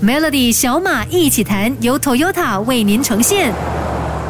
Melody 小马一起弹，由 Toyota 为您呈现。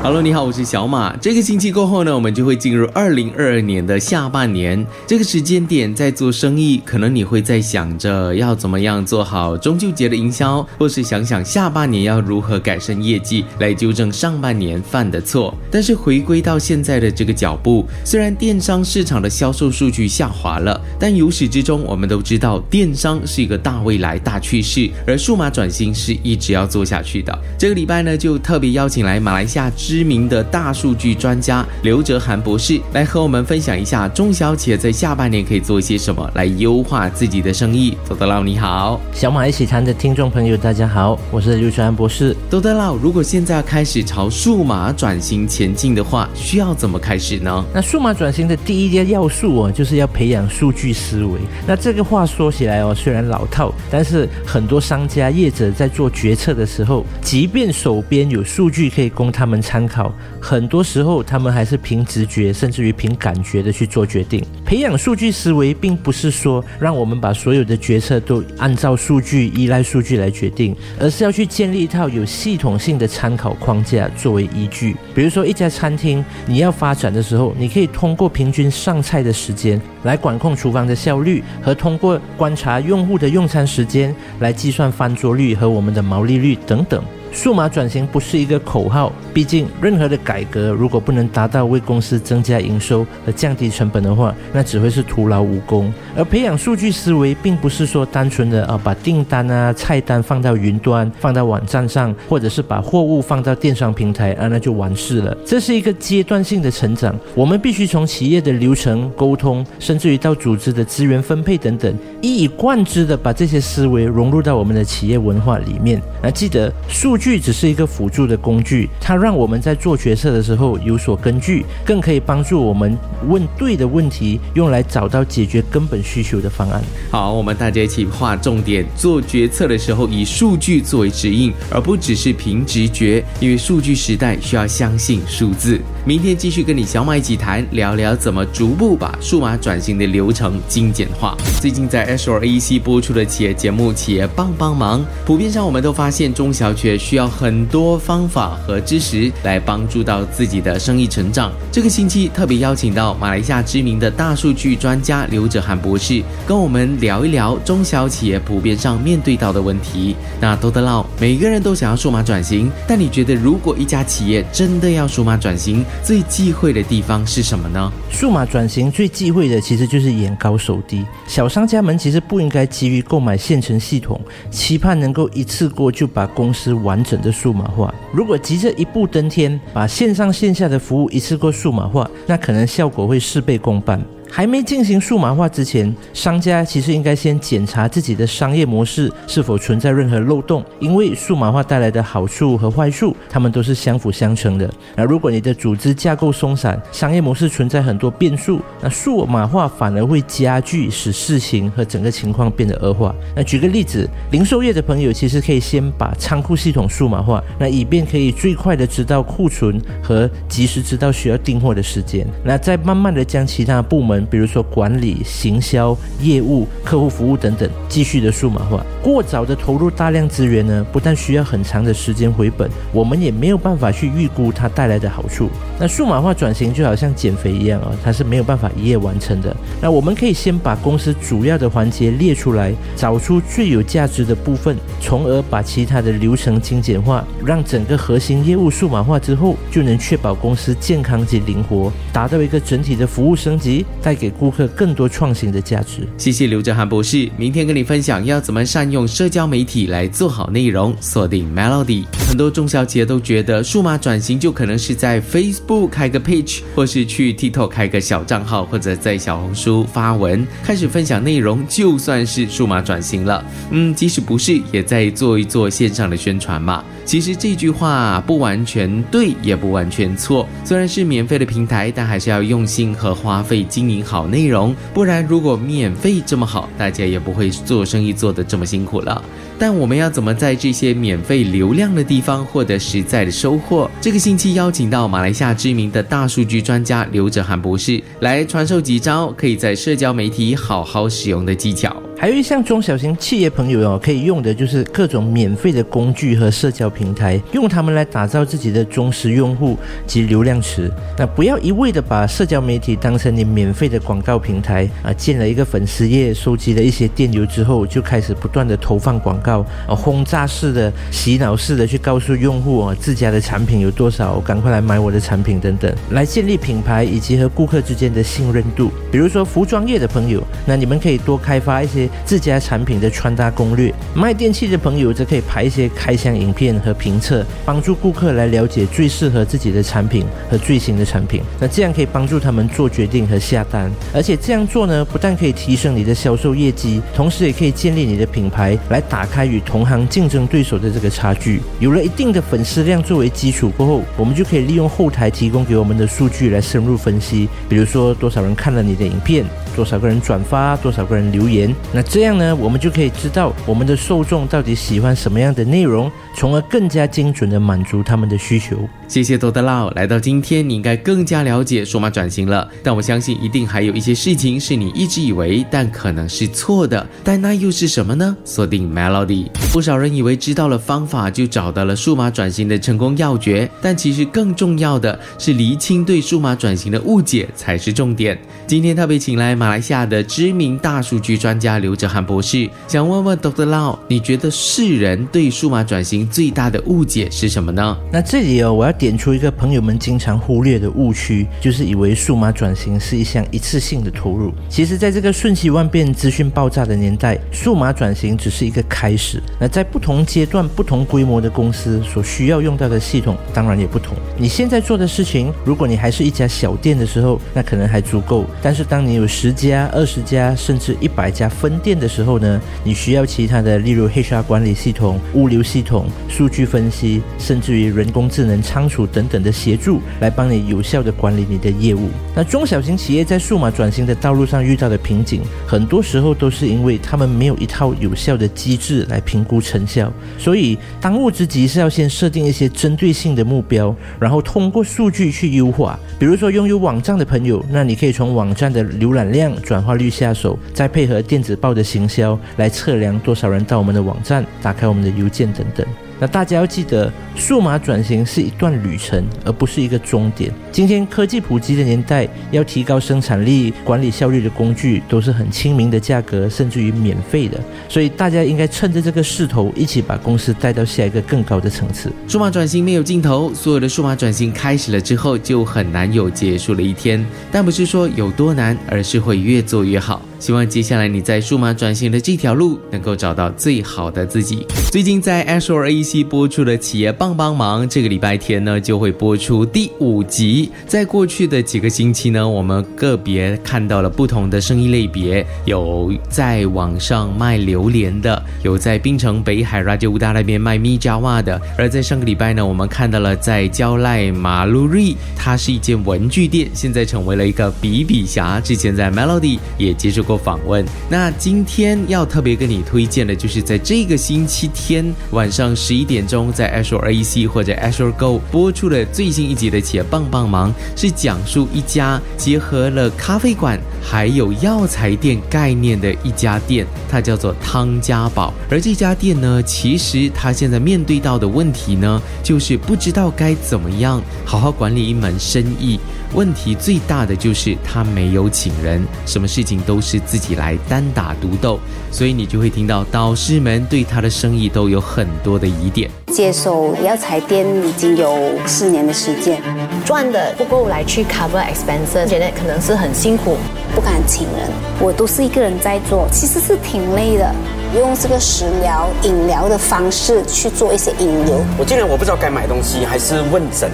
Hello，你好，我是小马。这个星期过后呢，我们就会进入二零二二年的下半年。这个时间点在做生意，可能你会在想着要怎么样做好中秋节的营销，或是想想下半年要如何改善业绩，来纠正上半年犯的错。但是回归到现在的这个脚步，虽然电商市场的销售数据下滑了，但由始至终，我们都知道电商是一个大未来、大趋势，而数码转型是一直要做下去的。这个礼拜呢，就特别邀请来马来西亚。知名的大数据专家刘哲涵博士来和我们分享一下中小企业在下半年可以做一些什么来优化自己的生意。多德老你好，小马一起谈的听众朋友大家好，我是刘哲涵博士。多德老，如果现在要开始朝数码转型前进的话，需要怎么开始呢？那数码转型的第一个要素哦，就是要培养数据思维。那这个话说起来哦，虽然老套，但是很多商家业者在做决策的时候，即便手边有数据可以供他们参。参考，很多时候他们还是凭直觉，甚至于凭感觉的去做决定。培养数据思维，并不是说让我们把所有的决策都按照数据、依赖数据来决定，而是要去建立一套有系统性的参考框架作为依据。比如说，一家餐厅你要发展的时候，你可以通过平均上菜的时间来管控厨房的效率，和通过观察用户的用餐时间来计算翻桌率和我们的毛利率等等。数码转型不是一个口号，毕竟任何的改革如果不能达到为公司增加营收和降低成本的话，那只会是徒劳无功。而培养数据思维，并不是说单纯的啊把订单啊菜单放到云端、放到网站上，或者是把货物放到电商平台啊那就完事了。这是一个阶段性的成长，我们必须从企业的流程沟通，甚至于到组织的资源分配等等，一以贯之的把这些思维融入到我们的企业文化里面。那记得数。据只是一个辅助的工具，它让我们在做决策的时候有所根据，更可以帮助我们问对的问题，用来找到解决根本需求的方案。好，我们大家一起划重点，做决策的时候以数据作为指引，而不只是凭直觉，因为数据时代需要相信数字。明天继续跟你小马一起谈，聊聊怎么逐步把数码转型的流程精简化。最近在 S R A C 播出的企业节目《企业帮帮忙》，普遍上我们都发现中小企业需要很多方法和知识来帮助到自己的生意成长。这个星期特别邀请到马来西亚知名的大数据专家刘哲涵博士，跟我们聊一聊中小企业普遍上面对到的问题。那多得唠，每个人都想要数码转型，但你觉得如果一家企业真的要数码转型，最忌讳的地方是什么呢？数码转型最忌讳的其实就是眼高手低。小商家们其实不应该急于购买现成系统，期盼能够一次过就把公司完整的数码化。如果急着一步登天，把线上线下的服务一次过数码化，那可能效果会事倍功半。还没进行数码化之前，商家其实应该先检查自己的商业模式是否存在任何漏洞，因为数码化带来的好处和坏处，它们都是相辅相成的。那如果你的组织架构松散，商业模式存在很多变数，那数码化反而会加剧，使事情和整个情况变得恶化。那举个例子，零售业的朋友其实可以先把仓库系统数码化，那以便可以最快的知道库存和及时知道需要订货的时间，那再慢慢的将其他部门。比如说管理、行销、业务、客户服务等等，继续的数码化。过早的投入大量资源呢，不但需要很长的时间回本，我们也没有办法去预估它带来的好处。那数码化转型就好像减肥一样啊，它是没有办法一夜完成的。那我们可以先把公司主要的环节列出来，找出最有价值的部分，从而把其他的流程精简化，让整个核心业务数码化之后，就能确保公司健康及灵活，达到一个整体的服务升级。带给顾客更多创新的价值。谢谢刘哲涵博士，明天跟你分享要怎么善用社交媒体来做好内容。锁定 Melody，很多中小企业都觉得数码转型就可能是在 Facebook 开个 page，或是去 TikTok 开个小账号，或者在小红书发文开始分享内容，就算是数码转型了。嗯，即使不是，也在做一做线上的宣传嘛。其实这句话不完全对，也不完全错。虽然是免费的平台，但还是要用心和花费经营好内容。不然，如果免费这么好，大家也不会做生意做得这么辛苦了。但我们要怎么在这些免费流量的地方获得实在的收获？这个星期邀请到马来西亚知名的大数据专家刘哲涵博士来传授几招可以在社交媒体好好使用的技巧。还有一项中小型企业朋友哦，可以用的就是各种免费的工具和社交平台，用它们来打造自己的忠实用户及流量池。那不要一味的把社交媒体当成你免费的广告平台啊，建了一个粉丝页，收集了一些电流之后，就开始不断的投放广告，啊，轰炸式的、洗脑式的去告诉用户啊，自家的产品有多少，赶快来买我的产品等等，来建立品牌以及和顾客之间的信任度。比如说服装业的朋友，那你们可以多开发一些自家产品的穿搭攻略；卖电器的朋友则可以拍一些开箱影片和评测，帮助顾客来了解最适合自己的产品和最新的产品。那这样可以帮助他们做决定和下单，而且这样做呢，不但可以提升你的销售业绩，同时也可以建立你的品牌，来打开与同行竞争对手的这个差距。有了一定的粉丝量作为基础过后，我们就可以利用后台提供给我们的数据来深入分析，比如说多少人看了你的影片。多少个人转发，多少个人留言，那这样呢，我们就可以知道我们的受众到底喜欢什么样的内容，从而更加精准的满足他们的需求。谢谢多德老，来到今天，你应该更加了解数码转型了。但我相信，一定还有一些事情是你一直以为，但可能是错的。但那又是什么呢？锁定 Melody。不少人以为知道了方法，就找到了数码转型的成功要诀，但其实更重要的是厘清对数码转型的误解才是重点。今天特别请来马。马来西亚的知名大数据专家刘哲涵博士想问问 Dr. Lau，你觉得世人对数码转型最大的误解是什么呢？那这里哦，我要点出一个朋友们经常忽略的误区，就是以为数码转型是一项一次性的投入。其实，在这个瞬息万变、资讯爆炸的年代，数码转型只是一个开始。那在不同阶段、不同规模的公司所需要用到的系统，当然也不同。你现在做的事情，如果你还是一家小店的时候，那可能还足够。但是，当你有十十家、二十家甚至一百家分店的时候呢，你需要其他的，例如 HR 管理系统、物流系统、数据分析，甚至于人工智能仓储等等的协助，来帮你有效的管理你的业务。那中小型企业在数码转型的道路上遇到的瓶颈，很多时候都是因为他们没有一套有效的机制来评估成效。所以当务之急是要先设定一些针对性的目标，然后通过数据去优化。比如说拥有网站的朋友，那你可以从网站的浏览量量转。化率下手，再配合电子报的行销来测量多少人到我们的网站、打开我们的邮件等等。那大家要记得，数码转型是一段旅程，而不是一个终点。今天科技普及的年代，要提高生产力、管理效率的工具都是很亲民的价格，甚至于免费的。所以大家应该趁着这个势头，一起把公司带到下一个更高的层次。数码转型没有尽头，所有的数码转型开始了之后，就很难有结束的一天。但不是说有多难，而是会越做越好。希望接下来你在数码转型的这条路，能够找到最好的自己。最近在 Azure AC 播出的企业帮帮忙，这个礼拜天呢就会播出第五集。在过去的几个星期呢，我们个别看到了不同的生意类别，有在网上卖榴莲的，有在槟城北海 Raja Uda 那边卖米加袜的。而在上个礼拜呢，我们看到了在蕉赖马路瑞，它是一间文具店，现在成为了一个比比侠。之前在 Melody 也接受。过访问，那今天要特别跟你推荐的，就是在这个星期天晚上十一点钟，在 Azure AC 或者 Azure Go 播出的最新一集的《企业帮帮忙》，是讲述一家结合了咖啡馆还有药材店概念的一家店，它叫做汤家宝。而这家店呢，其实它现在面对到的问题呢，就是不知道该怎么样好好管理一门生意。问题最大的就是他没有请人，什么事情都是自己来单打独斗，所以你就会听到导师们对他的生意都有很多的疑点。接手药材店已经有四年的时间，赚的不够来去 cover expenses，觉得可能是很辛苦，不敢请人，我都是一个人在做，其实是挺累的，用这个食疗、饮疗的方式去做一些引流。我竟然我不知道该买东西还是问诊。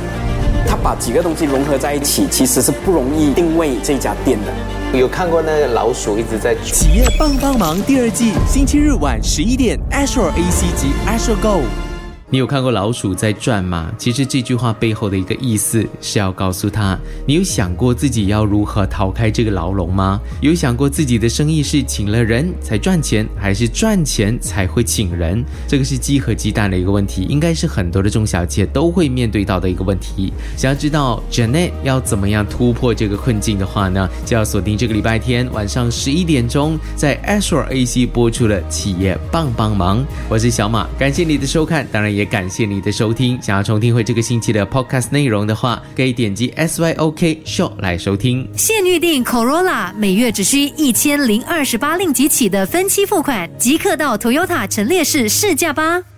他把几个东西融合在一起，其实是不容易定位这家店的。有看过那个老鼠一直在企业帮帮忙第二季，星期日晚十一点，Azure AC 及 Azure Go。你有看过老鼠在转吗？其实这句话背后的一个意思是要告诉他，你有想过自己要如何逃开这个牢笼吗？有想过自己的生意是请了人才赚钱，还是赚钱才会请人？这个是鸡和鸡蛋的一个问题，应该是很多的中小企业都会面对到的一个问题。想要知道 Janet 要怎么样突破这个困境的话呢，就要锁定这个礼拜天晚上十一点钟，在 Astro AC 播出的企业帮帮忙。我是小马，感谢你的收看，当然也感谢你的收听。想要重听会这个星期的 Podcast 内容的话，可以点击 SYOK Show 来收听。现预定 Corolla，每月只需一千零二十八令吉起的分期付款，即刻到 Toyota 陈列室试驾吧。